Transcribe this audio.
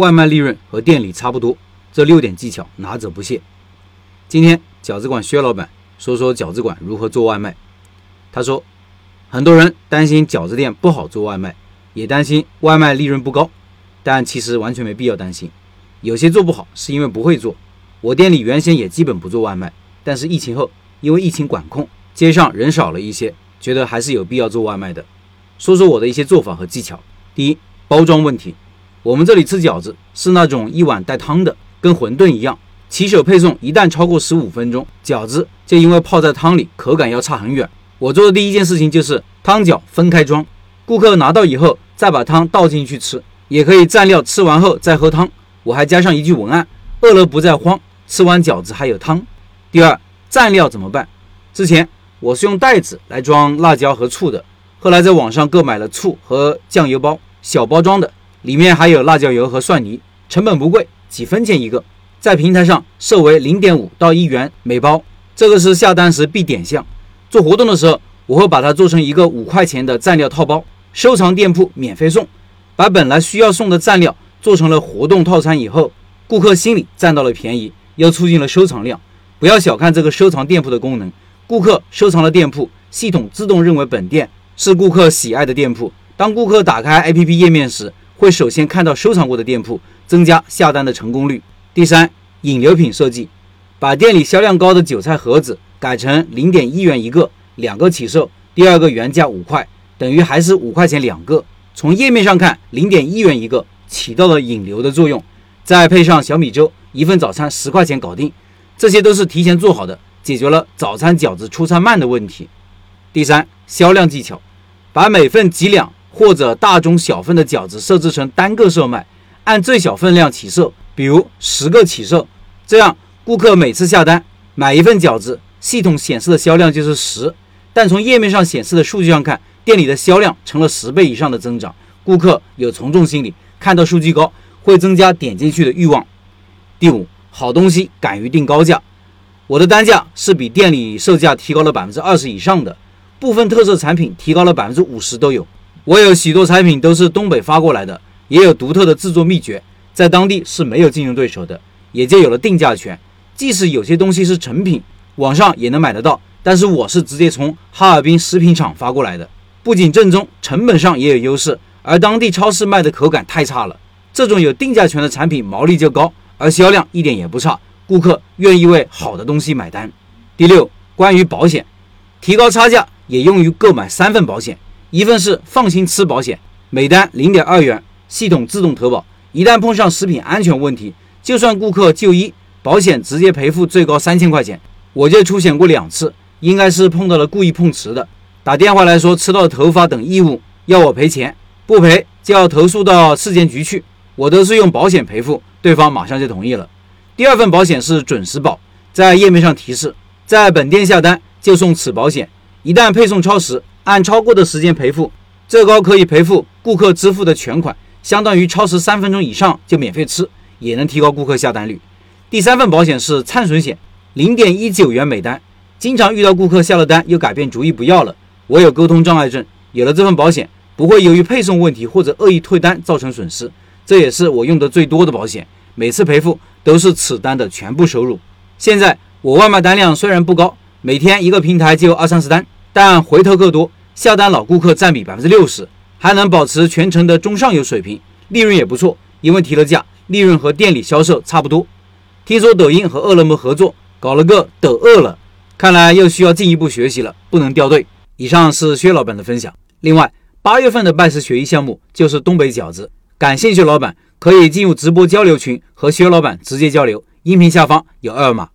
外卖利润和店里差不多，这六点技巧拿者不屑。今天饺子馆薛老板说说饺子馆如何做外卖。他说，很多人担心饺子店不好做外卖，也担心外卖利润不高，但其实完全没必要担心。有些做不好是因为不会做。我店里原先也基本不做外卖，但是疫情后因为疫情管控，街上人少了一些，觉得还是有必要做外卖的。说说我的一些做法和技巧。第一，包装问题。我们这里吃饺子是那种一碗带汤的，跟馄饨一样。骑手配送一旦超过十五分钟，饺子就因为泡在汤里，口感要差很远。我做的第一件事情就是汤饺分开装，顾客拿到以后再把汤倒进去吃，也可以蘸料，吃完后再喝汤。我还加上一句文案：饿了不再慌，吃完饺子还有汤。第二，蘸料怎么办？之前我是用袋子来装辣椒和醋的，后来在网上购买了醋和酱油包，小包装的。里面还有辣椒油和蒜泥，成本不贵，几分钱一个，在平台上设为零点五到一元每包，这个是下单时必点项。做活动的时候，我会把它做成一个五块钱的蘸料套包，收藏店铺免费送。把本来需要送的蘸料做成了活动套餐以后，顾客心里占到了便宜，又促进了收藏量。不要小看这个收藏店铺的功能，顾客收藏了店铺，系统自动认为本店是顾客喜爱的店铺。当顾客打开 APP 页面时，会首先看到收藏过的店铺，增加下单的成功率。第三，引流品设计，把店里销量高的韭菜盒子改成零点一元一个，两个起售，第二个原价五块，等于还是五块钱两个。从页面上看，零点一元一个，起到了引流的作用。再配上小米粥，一份早餐十块钱搞定，这些都是提前做好的，解决了早餐饺子出餐慢的问题。第三，销量技巧，把每份几两。或者大中小份的饺子设置成单个售卖，按最小分量起售，比如十个起售，这样顾客每次下单买一份饺子，系统显示的销量就是十，但从页面上显示的数据上看，店里的销量成了十倍以上的增长，顾客有从众心理，看到数据高会增加点进去的欲望。第五，好东西敢于定高价，我的单价是比店里售价提高了百分之二十以上的，部分特色产品提高了百分之五十都有。我有许多产品都是东北发过来的，也有独特的制作秘诀，在当地是没有竞争对手的，也就有了定价权。即使有些东西是成品，网上也能买得到，但是我是直接从哈尔滨食品厂发过来的，不仅正宗，成本上也有优势。而当地超市卖的口感太差了，这种有定价权的产品毛利就高，而销量一点也不差，顾客愿意为好的东西买单。第六，关于保险，提高差价也用于购买三份保险。一份是放心吃保险，每单零点二元，系统自动投保。一旦碰上食品安全问题，就算顾客就医，保险直接赔付最高三千块钱。我就出险过两次，应该是碰到了故意碰瓷的，打电话来说吃到头发等异物要我赔钱，不赔就要投诉到市监局去。我都是用保险赔付，对方马上就同意了。第二份保险是准时保，在页面上提示，在本店下单就送此保险，一旦配送超时。按超过的时间赔付，最高可以赔付顾客支付的全款，相当于超时三分钟以上就免费吃，也能提高顾客下单率。第三份保险是灿损险，零点一九元每单。经常遇到顾客下了单又改变主意不要了，我有沟通障碍症，有了这份保险不会由于配送问题或者恶意退单造成损失，这也是我用的最多的保险，每次赔付都是此单的全部收入。现在我外卖单量虽然不高，每天一个平台就二三十单，但回头客多。下单老顾客占比百分之六十，还能保持全程的中上游水平，利润也不错。因为提了价，利润和店里销售差不多。听说抖音和饿了么合作，搞了个抖饿了，看来又需要进一步学习了，不能掉队。以上是薛老板的分享。另外，八月份的拜师学艺项目就是东北饺子，感兴趣老板可以进入直播交流群和薛老板直接交流，音频下方有二维码。